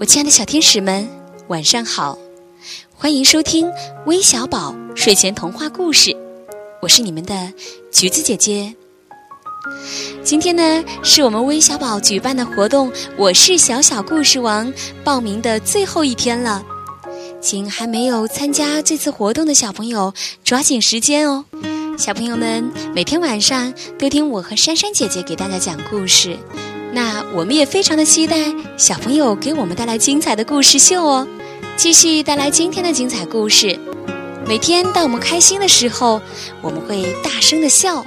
我亲爱的小天使们，晚上好！欢迎收听微小宝睡前童话故事，我是你们的橘子姐姐。今天呢，是我们微小宝举办的活动“我是小小故事王”报名的最后一天了，请还没有参加这次活动的小朋友抓紧时间哦！小朋友们每天晚上都听我和珊珊姐姐给大家讲故事。那我们也非常的期待小朋友给我们带来精彩的故事秀哦，继续带来今天的精彩故事。每天当我们开心的时候，我们会大声的笑。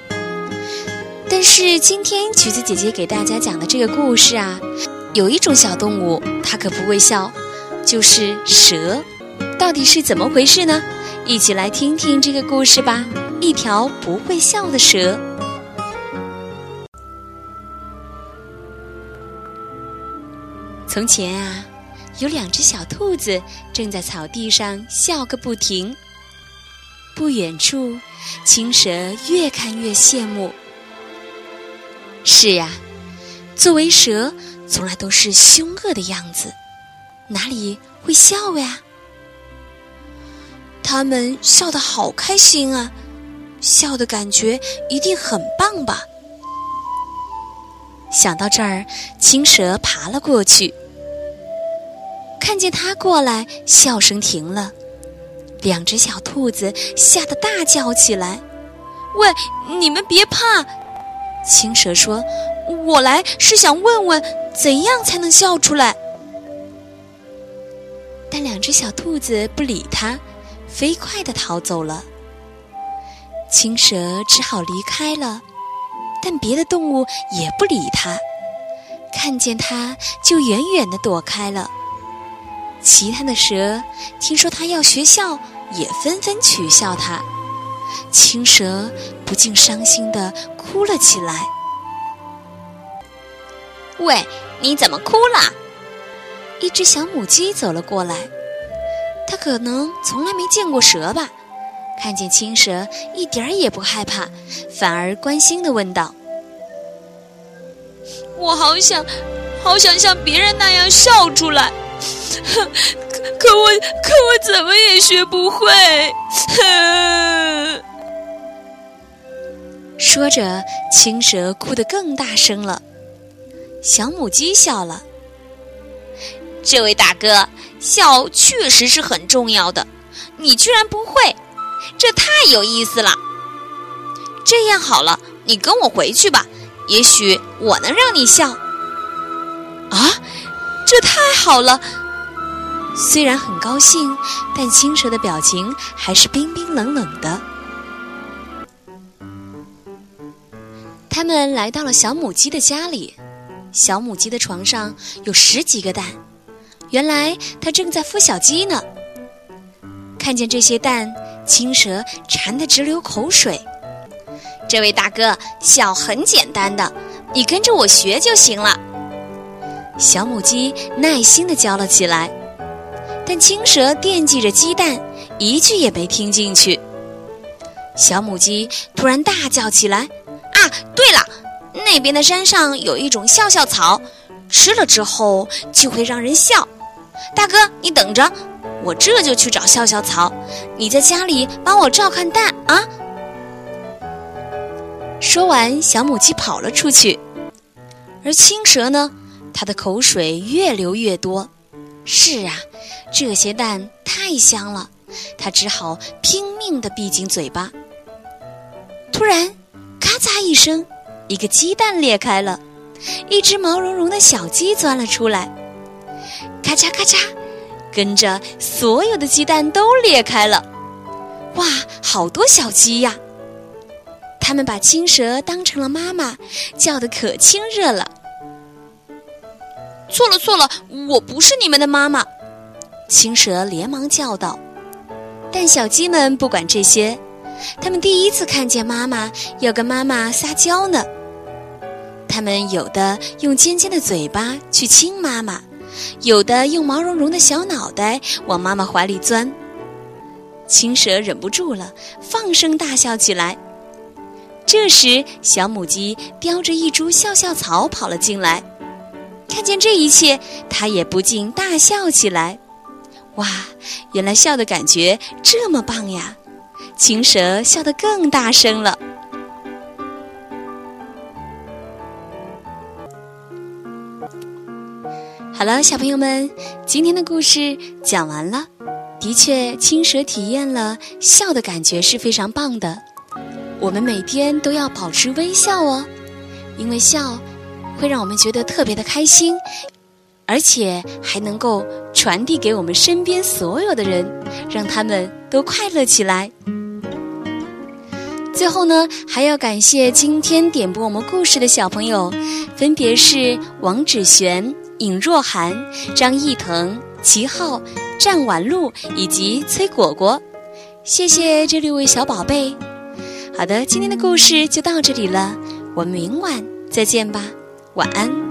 但是今天橘子姐姐给大家讲的这个故事啊，有一种小动物它可不会笑，就是蛇。到底是怎么回事呢？一起来听听这个故事吧。一条不会笑的蛇。从前啊，有两只小兔子正在草地上笑个不停。不远处，青蛇越看越羡慕。是呀，作为蛇，从来都是凶恶的样子，哪里会笑呀？他们笑得好开心啊，笑的感觉一定很棒吧？想到这儿，青蛇爬了过去。看见他过来，笑声停了，两只小兔子吓得大叫起来：“喂，你们别怕！”青蛇说：“我来是想问问，怎样才能笑出来？”但两只小兔子不理他，飞快的逃走了。青蛇只好离开了，但别的动物也不理他，看见他就远远的躲开了。其他的蛇听说他要学校，也纷纷取笑他。青蛇不禁伤心的哭了起来。喂，你怎么哭了？一只小母鸡走了过来，它可能从来没见过蛇吧，看见青蛇一点儿也不害怕，反而关心的问道：“我好想，好想像别人那样笑出来。”可可我可我怎么也学不会。说着，青蛇哭得更大声了。小母鸡笑了：“这位大哥，笑确实是很重要的，你居然不会，这太有意思了。这样好了，你跟我回去吧，也许我能让你笑。”啊，这太好了！虽然很高兴，但青蛇的表情还是冰冰冷冷的。他们来到了小母鸡的家里，小母鸡的床上有十几个蛋，原来它正在孵小鸡呢。看见这些蛋，青蛇馋得直流口水。这位大哥，笑很简单的，你跟着我学就行了。小母鸡耐心地教了起来。但青蛇惦记着鸡蛋，一句也没听进去。小母鸡突然大叫起来：“啊，对了，那边的山上有一种笑笑草，吃了之后就会让人笑。大哥，你等着，我这就去找笑笑草。你在家里帮我照看蛋啊！”说完，小母鸡跑了出去，而青蛇呢，它的口水越流越多。是啊，这些蛋太香了，他只好拼命地闭紧嘴巴。突然，咔嚓一声，一个鸡蛋裂开了，一只毛茸茸的小鸡钻了出来。咔嚓咔嚓，跟着所有的鸡蛋都裂开了。哇，好多小鸡呀！他们把青蛇当成了妈妈，叫得可亲热了。错了错了，我不是你们的妈妈！青蛇连忙叫道。但小鸡们不管这些，他们第一次看见妈妈要跟妈妈撒娇呢。他们有的用尖尖的嘴巴去亲妈妈，有的用毛茸茸的小脑袋往妈妈怀里钻。青蛇忍不住了，放声大笑起来。这时，小母鸡叼着一株笑笑草跑了进来。看见这一切，它也不禁大笑起来。哇，原来笑的感觉这么棒呀！青蛇笑得更大声了。好了，小朋友们，今天的故事讲完了。的确，青蛇体验了笑的感觉是非常棒的。我们每天都要保持微笑哦，因为笑会让我们觉得特别的开心，而且还能够传递给我们身边所有的人，让他们都快乐起来。最后呢，还要感谢今天点播我们故事的小朋友，分别是王芷璇。尹若涵、张艺腾、齐浩、战婉露以及崔果果，谢谢这六位小宝贝。好的，今天的故事就到这里了，我们明晚再见吧，晚安。